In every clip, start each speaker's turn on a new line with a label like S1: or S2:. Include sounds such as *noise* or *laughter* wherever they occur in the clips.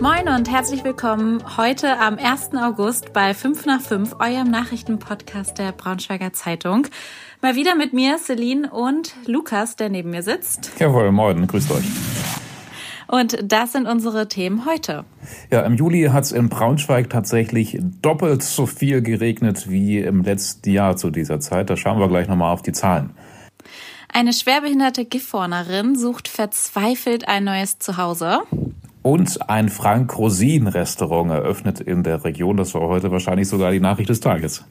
S1: Moin und herzlich willkommen heute am 1. August bei 5 nach 5, eurem Nachrichtenpodcast der Braunschweiger Zeitung. Mal wieder mit mir, Celine und Lukas, der neben mir sitzt.
S2: Jawohl, moin, grüßt euch.
S1: Und das sind unsere Themen heute.
S2: Ja, im Juli hat es in Braunschweig tatsächlich doppelt so viel geregnet wie im letzten Jahr zu dieser Zeit. Da schauen wir gleich nochmal auf die Zahlen.
S1: Eine schwerbehinderte Gifhornerin sucht verzweifelt ein neues Zuhause.
S2: Und ein Frank-Rosin-Restaurant eröffnet in der Region. Das war heute wahrscheinlich sogar die Nachricht des Tages.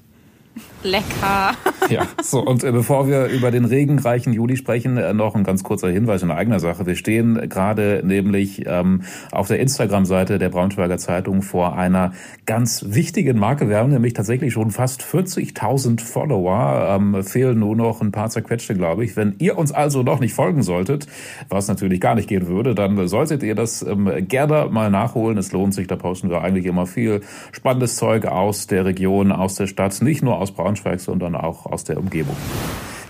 S1: Lecker. *laughs*
S2: Ja, so und äh, bevor wir über den regenreichen Juli sprechen, äh, noch ein ganz kurzer Hinweis in eigener Sache. Wir stehen gerade nämlich ähm, auf der Instagram-Seite der Braunschweiger Zeitung vor einer ganz wichtigen Marke. Wir haben nämlich tatsächlich schon fast 40.000 Follower. Ähm, fehlen nur noch ein paar zerquetschte, glaube ich. Wenn ihr uns also noch nicht folgen solltet, was natürlich gar nicht gehen würde, dann solltet ihr das ähm, gerne mal nachholen. Es lohnt sich. Da posten wir eigentlich immer viel spannendes Zeug aus der Region, aus der Stadt, nicht nur aus Braunschweig, sondern auch aus der Umgebung.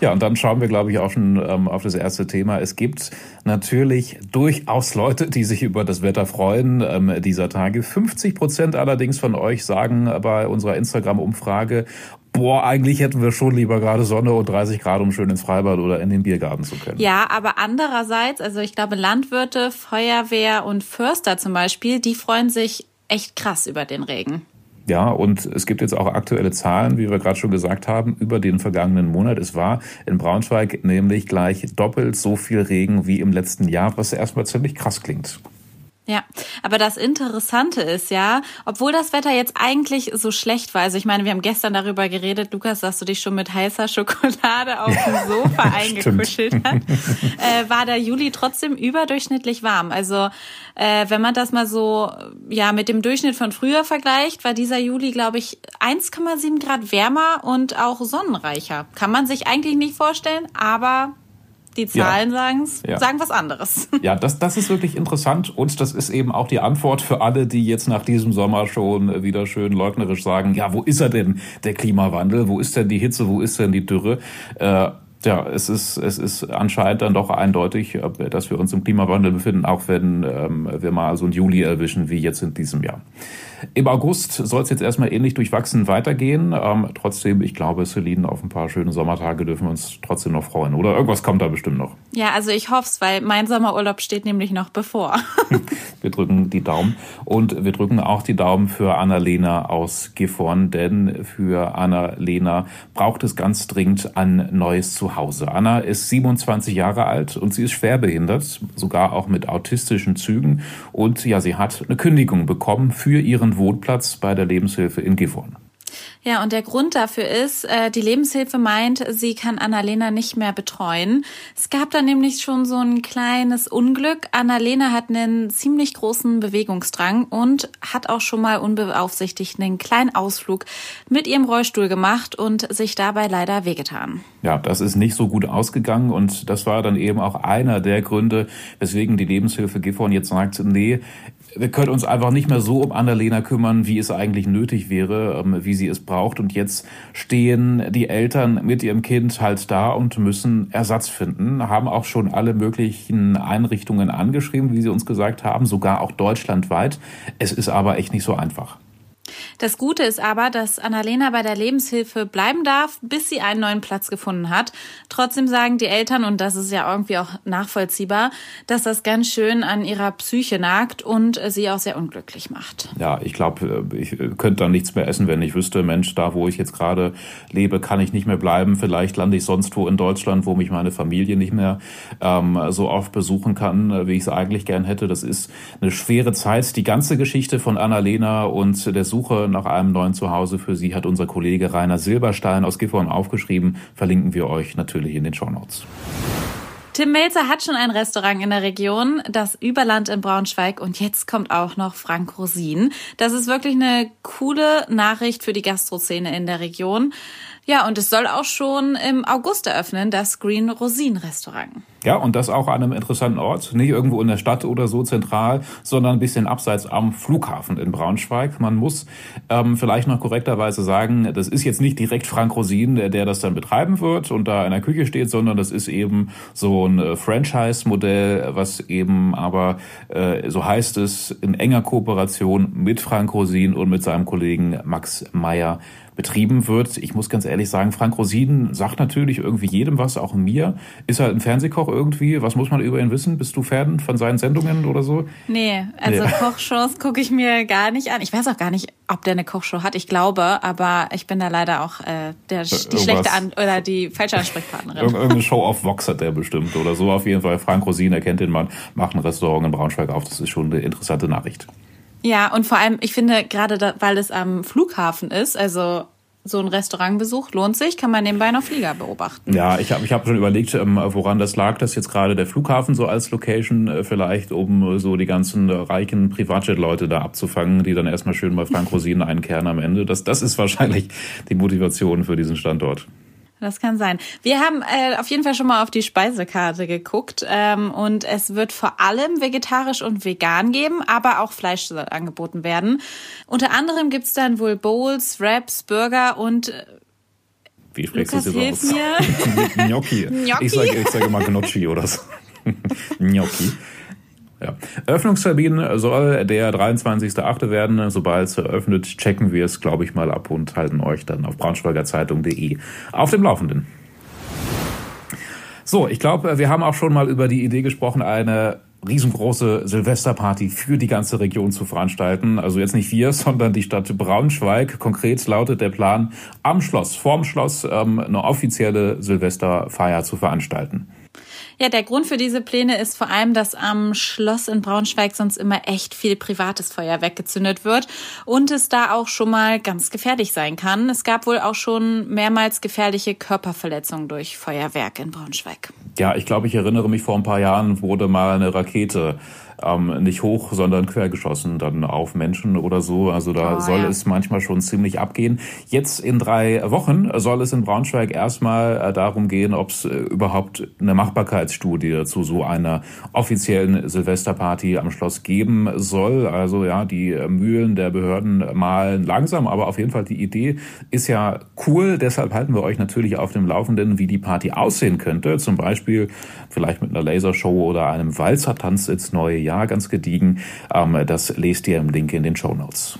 S2: Ja, und dann schauen wir, glaube ich, auch schon ähm, auf das erste Thema. Es gibt natürlich durchaus Leute, die sich über das Wetter freuen ähm, dieser Tage. 50 Prozent allerdings von euch sagen bei unserer Instagram-Umfrage, boah, eigentlich hätten wir schon lieber gerade Sonne und 30 Grad, um schön ins Freibad oder in den Biergarten zu können.
S1: Ja, aber andererseits, also ich glaube, Landwirte, Feuerwehr und Förster zum Beispiel, die freuen sich echt krass über den Regen.
S2: Ja, und es gibt jetzt auch aktuelle Zahlen, wie wir gerade schon gesagt haben, über den vergangenen Monat. Es war in Braunschweig nämlich gleich doppelt so viel Regen wie im letzten Jahr, was erstmal ziemlich krass klingt.
S1: Ja, aber das Interessante ist ja, obwohl das Wetter jetzt eigentlich so schlecht war, also ich meine, wir haben gestern darüber geredet, Lukas, dass du dich schon mit heißer Schokolade auf dem Sofa *laughs* eingekuschelt hast, äh, war der Juli trotzdem überdurchschnittlich warm. Also äh, wenn man das mal so ja mit dem Durchschnitt von früher vergleicht, war dieser Juli, glaube ich, 1,7 Grad wärmer und auch sonnenreicher. Kann man sich eigentlich nicht vorstellen, aber die Zahlen ja. sagen's, ja. sagen was anderes. *laughs*
S2: Ja, das, das ist wirklich interessant und das ist eben auch die Antwort für alle, die jetzt nach diesem Sommer schon wieder schön leugnerisch sagen, ja, wo ist er denn, der Klimawandel? Wo ist denn die Hitze? Wo ist denn die Dürre? Äh, ja, es ist, es ist anscheinend dann doch eindeutig, dass wir uns im Klimawandel befinden, auch wenn ähm, wir mal so einen Juli erwischen wie jetzt in diesem Jahr. Im August soll es jetzt erstmal ähnlich durchwachsen weitergehen. Ähm, trotzdem, ich glaube, Celine, auf ein paar schöne Sommertage dürfen wir uns trotzdem noch freuen. Oder irgendwas kommt da bestimmt noch.
S1: Ja, also ich hoffe es, weil mein Sommerurlaub steht nämlich noch bevor. *laughs* *laughs*
S2: wir drücken die Daumen. Und wir drücken auch die Daumen für Annalena aus Gifhorn, denn für Annalena braucht es ganz dringend ein neues Zuhause. Anna ist 27 Jahre alt und sie ist schwerbehindert, sogar auch mit autistischen Zügen. Und ja, sie hat eine Kündigung bekommen für ihren ihren Wohnplatz bei der Lebenshilfe in Gifhorn.
S1: Ja, und der Grund dafür ist, äh, die Lebenshilfe meint, sie kann Annalena nicht mehr betreuen. Es gab da nämlich schon so ein kleines Unglück. Annalena hat einen ziemlich großen Bewegungsdrang und hat auch schon mal unbeaufsichtigt einen kleinen Ausflug mit ihrem Rollstuhl gemacht und sich dabei leider wehgetan.
S2: Ja, das ist nicht so gut ausgegangen und das war dann eben auch einer der Gründe, weswegen die Lebenshilfe Gifhorn jetzt sagt, nee, wir können uns einfach nicht mehr so um Annalena kümmern, wie es eigentlich nötig wäre, ähm, wie sie es braucht. Und jetzt stehen die Eltern mit ihrem Kind halt da und müssen Ersatz finden, haben auch schon alle möglichen Einrichtungen angeschrieben, wie sie uns gesagt haben, sogar auch deutschlandweit. Es ist aber echt nicht so einfach.
S1: Das Gute ist aber, dass Annalena bei der Lebenshilfe bleiben darf, bis sie einen neuen Platz gefunden hat. Trotzdem sagen die Eltern, und das ist ja irgendwie auch nachvollziehbar, dass das ganz schön an ihrer Psyche nagt und sie auch sehr unglücklich macht.
S2: Ja, ich glaube, ich könnte dann nichts mehr essen, wenn ich wüsste, Mensch, da wo ich jetzt gerade lebe, kann ich nicht mehr bleiben. Vielleicht lande ich sonst wo in Deutschland, wo mich meine Familie nicht mehr ähm, so oft besuchen kann, wie ich es eigentlich gern hätte. Das ist eine schwere Zeit. Die ganze Geschichte von Annalena und der Suche nach einem neuen Zuhause für sie hat unser Kollege Rainer Silberstein aus Gifhorn aufgeschrieben. Verlinken wir euch natürlich in den Shownotes.
S1: Tim Melzer hat schon ein Restaurant in der Region, das Überland in Braunschweig und jetzt kommt auch noch Frank Rosin. Das ist wirklich eine coole Nachricht für die Gastrozene in der Region. Ja, und es soll auch schon im August eröffnen, das Green Rosin Restaurant.
S2: Ja, und das auch an einem interessanten Ort, nicht irgendwo in der Stadt oder so zentral, sondern ein bisschen abseits am Flughafen in Braunschweig. Man muss ähm, vielleicht noch korrekterweise sagen, das ist jetzt nicht direkt Frank Rosin, der, der das dann betreiben wird und da in der Küche steht, sondern das ist eben so ein äh, Franchise-Modell, was eben aber, äh, so heißt es, in enger Kooperation mit Frank Rosin und mit seinem Kollegen Max Meyer betrieben wird. Ich muss ganz ehrlich sagen, Frank Rosin sagt natürlich irgendwie jedem was, auch mir. Ist er ein Fernsehkoch irgendwie? Was muss man über ihn wissen? Bist du Fan von seinen Sendungen oder so?
S1: Nee, also nee. Kochshows gucke ich mir gar nicht an. Ich weiß auch gar nicht, ob der eine Kochshow hat. Ich glaube, aber ich bin da leider auch äh, der, die Irgendwas. schlechte an oder die falsche Ansprechpartnerin.
S2: Irgendeine Show auf Vox hat der bestimmt oder so. Auf jeden Fall. Frank Rosin erkennt den Mann, macht ein Restaurant in Braunschweig auf. Das ist schon eine interessante Nachricht.
S1: Ja, und vor allem, ich finde, gerade da, weil es am Flughafen ist, also so ein Restaurantbesuch lohnt sich, kann man nebenbei noch Flieger beobachten.
S2: Ja, ich habe ich hab schon überlegt, ähm, woran das lag, dass jetzt gerade der Flughafen so als Location äh, vielleicht, um so die ganzen reichen Privatjet-Leute da abzufangen, die dann erstmal schön bei Frank Rosinen einkehren am Ende. Das, das ist wahrscheinlich die Motivation für diesen Standort.
S1: Das kann sein. Wir haben äh, auf jeden Fall schon mal auf die Speisekarte geguckt ähm, und es wird vor allem vegetarisch und vegan geben, aber auch Fleisch soll angeboten werden. Unter anderem gibt's dann wohl Bowls, Wraps, Burger und äh,
S2: wie sprichst du das aus? Gnocchi. *laughs* Gnocchi. Ich sage ich sag immer Gnocchi oder so. *laughs* Gnocchi. Ja. Öffnungstermin soll der 23.8. werden. Sobald es eröffnet, checken wir es, glaube ich, mal ab und halten euch dann auf braunschweigerzeitung.de auf dem Laufenden. So, ich glaube, wir haben auch schon mal über die Idee gesprochen, eine riesengroße Silvesterparty für die ganze Region zu veranstalten. Also jetzt nicht wir, *laughs* sondern die Stadt Braunschweig. Konkret lautet der Plan, am Schloss, vorm Schloss, ähm, eine offizielle Silvesterfeier zu veranstalten.
S1: Ja, der Grund für diese Pläne ist vor allem, dass am Schloss in Braunschweig sonst immer echt viel privates Feuer weggezündet wird und es da auch schon mal ganz gefährlich sein kann. Es gab wohl auch schon mehrmals gefährliche Körperverletzungen durch Feuerwerk in Braunschweig.
S2: Ja, ich glaube, ich erinnere mich, vor ein paar Jahren wurde mal eine Rakete ähm, nicht hoch, sondern quergeschossen dann auf Menschen oder so. Also da oh, soll ja. es manchmal schon ziemlich abgehen. Jetzt in drei Wochen soll es in Braunschweig erstmal äh, darum gehen, ob es äh, überhaupt eine Machbarkeitsstudie zu so einer offiziellen Silvesterparty am Schloss geben soll. Also ja, die Mühlen der Behörden malen langsam, aber auf jeden Fall die Idee ist ja cool. Deshalb halten wir euch natürlich auf dem Laufenden, wie die Party aussehen könnte. Zum Beispiel vielleicht mit einer Lasershow oder einem Walzertanz ins neue Jahr. Jahr ganz gediegen. Ähm, das lest ihr im Link in den Show Notes.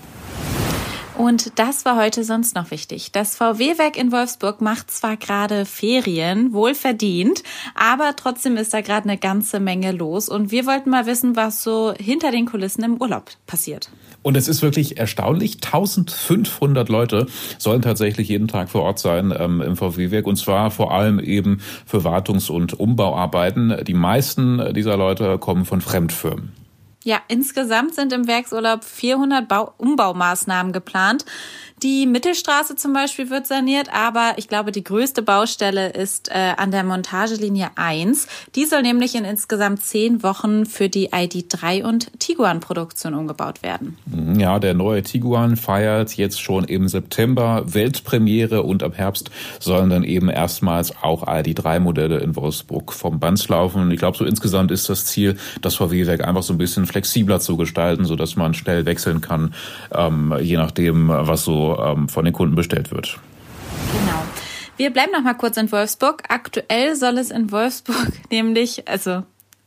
S1: Und das war heute sonst noch wichtig. Das VW-Werk in Wolfsburg macht zwar gerade Ferien, wohl verdient, aber trotzdem ist da gerade eine ganze Menge los. Und wir wollten mal wissen, was so hinter den Kulissen im Urlaub passiert.
S2: Und es ist wirklich erstaunlich. 1500 Leute sollen tatsächlich jeden Tag vor Ort sein ähm, im VW-Werk. Und zwar vor allem eben für Wartungs- und Umbauarbeiten. Die meisten dieser Leute kommen von Fremdfirmen.
S1: Ja, insgesamt sind im Werksurlaub 400 Bau Umbaumaßnahmen geplant. Die Mittelstraße zum Beispiel wird saniert, aber ich glaube, die größte Baustelle ist äh, an der Montagelinie 1. Die soll nämlich in insgesamt zehn Wochen für die ID3 und Tiguan-Produktion umgebaut werden.
S2: Ja, der neue Tiguan feiert jetzt schon im September Weltpremiere und ab Herbst sollen dann eben erstmals auch ID3-Modelle in Wolfsburg vom Band laufen. Ich glaube, so insgesamt ist das Ziel, das VW-Werk einfach so ein bisschen flexibler zu gestalten, sodass man schnell wechseln kann, ähm, je nachdem, was so ähm, von den Kunden bestellt wird.
S1: Genau. Wir bleiben noch mal kurz in Wolfsburg. Aktuell soll es in Wolfsburg *laughs* nämlich, also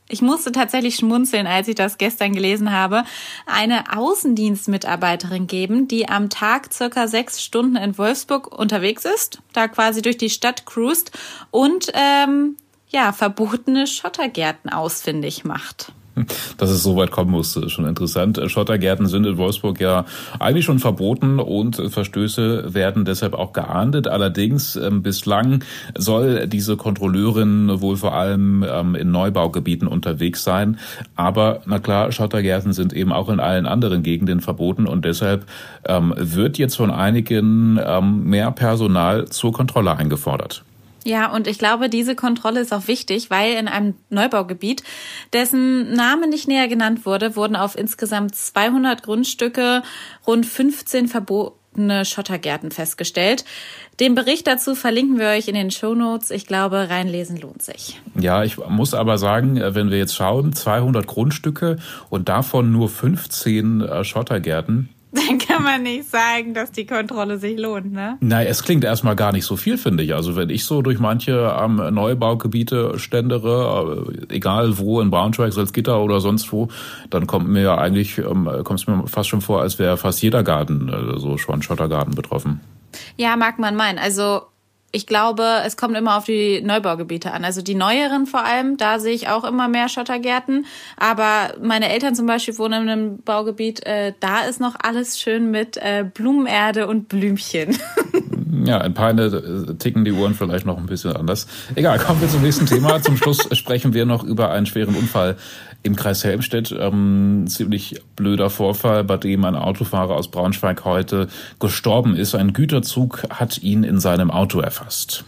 S1: ich musste tatsächlich schmunzeln, als ich das gestern gelesen habe, eine Außendienstmitarbeiterin geben, die am Tag circa sechs Stunden in Wolfsburg unterwegs ist, da quasi durch die Stadt cruist und ähm, ja verbotene Schottergärten ausfindig macht. *laughs*
S2: Dass es so weit kommen musste, ist schon interessant. Schottergärten sind in Wolfsburg ja eigentlich schon verboten und Verstöße werden deshalb auch geahndet. Allerdings ähm, bislang soll diese Kontrolleurin wohl vor allem ähm, in Neubaugebieten unterwegs sein. Aber na klar, Schottergärten sind eben auch in allen anderen Gegenden verboten und deshalb ähm, wird jetzt von einigen mehr Personal zur Kontrolle eingefordert.
S1: Ja, und ich glaube, diese Kontrolle ist auch wichtig, weil in einem Neubaugebiet, dessen Name nicht näher genannt wurde, wurden auf insgesamt 200 Grundstücke rund 15 Verbo abgebrochene Schottergärten festgestellt. Den Bericht dazu verlinken wir euch in den Show Notes. Ich glaube, reinlesen lohnt sich.
S2: Ja, ich muss aber sagen, äh, wenn wir jetzt schauen, 200 Grundstücke und davon nur 15 äh, Schottergärten, *laughs*
S1: dann kann man nicht sagen, dass die Kontrolle sich lohnt, ne?
S2: Nein, es klingt erstmal gar nicht so viel, finde ich. Also wenn ich so durch manche ähm, Neubaugebiete ständere, äh, egal wo, in Braunschweig, Salzgitter oder sonst wo, dann kommt mir ja eigentlich, ähm, kommt es mir fast schon vor, als wäre fast jeder Garten, äh, so schon Schottergarten betroffen.
S1: Ja, mag man meinen. Also ich glaube, es kommt immer auf die Neubaugebiete an. Also die neueren vor allem, da sehe ich auch immer mehr Schottergärten. Aber meine Eltern zum Beispiel wohnen in einem Baugebiet, äh, da ist noch alles schön mit äh, Blumenerde und Blümchen. *laughs*
S2: Ja, in Peine äh, ticken die Uhren vielleicht noch ein bisschen anders. Egal, kommen wir zum nächsten Thema. *laughs* Zum Schluss sprechen wir noch über einen schweren Unfall im Kreis Helmstedt. Ähm, ziemlich blöder Vorfall, bei dem ein Autofahrer aus Braunschweig heute gestorben ist. Ein Güterzug hat ihn in seinem Auto erfasst.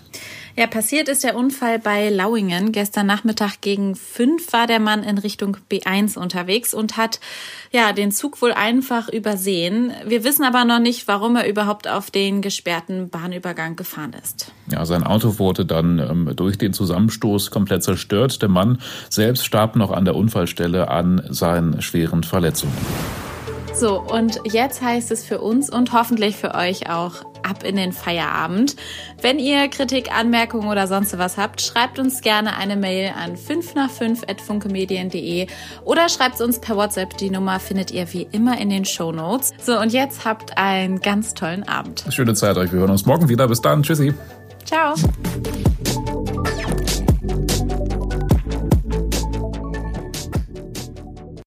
S1: Ja, passiert ist der Unfall bei Lauingen. Gestern Nachmittag gegen fünf war der Mann in Richtung B1 unterwegs und hat ja den Zug wohl einfach übersehen. Wir wissen aber noch nicht, warum er überhaupt auf den gesperrten Bahnübergang gefahren ist.
S2: Ja, sein Auto wurde dann ähm, durch den Zusammenstoß komplett zerstört. Der Mann selbst starb noch an der Unfallstelle an seinen schweren Verletzungen.
S1: So, und jetzt heißt es für uns und hoffentlich für euch auch ab in den Feierabend. Wenn ihr Kritik, Anmerkungen oder sonst was habt, schreibt uns gerne eine Mail an 5 nach 5 at funkemedien.de oder schreibt uns per WhatsApp. Die Nummer findet ihr wie immer in den Show Notes. So, und jetzt habt einen ganz tollen Abend.
S2: Schöne Zeit euch. Wir hören uns morgen wieder. Bis dann. Tschüssi.
S1: Ciao.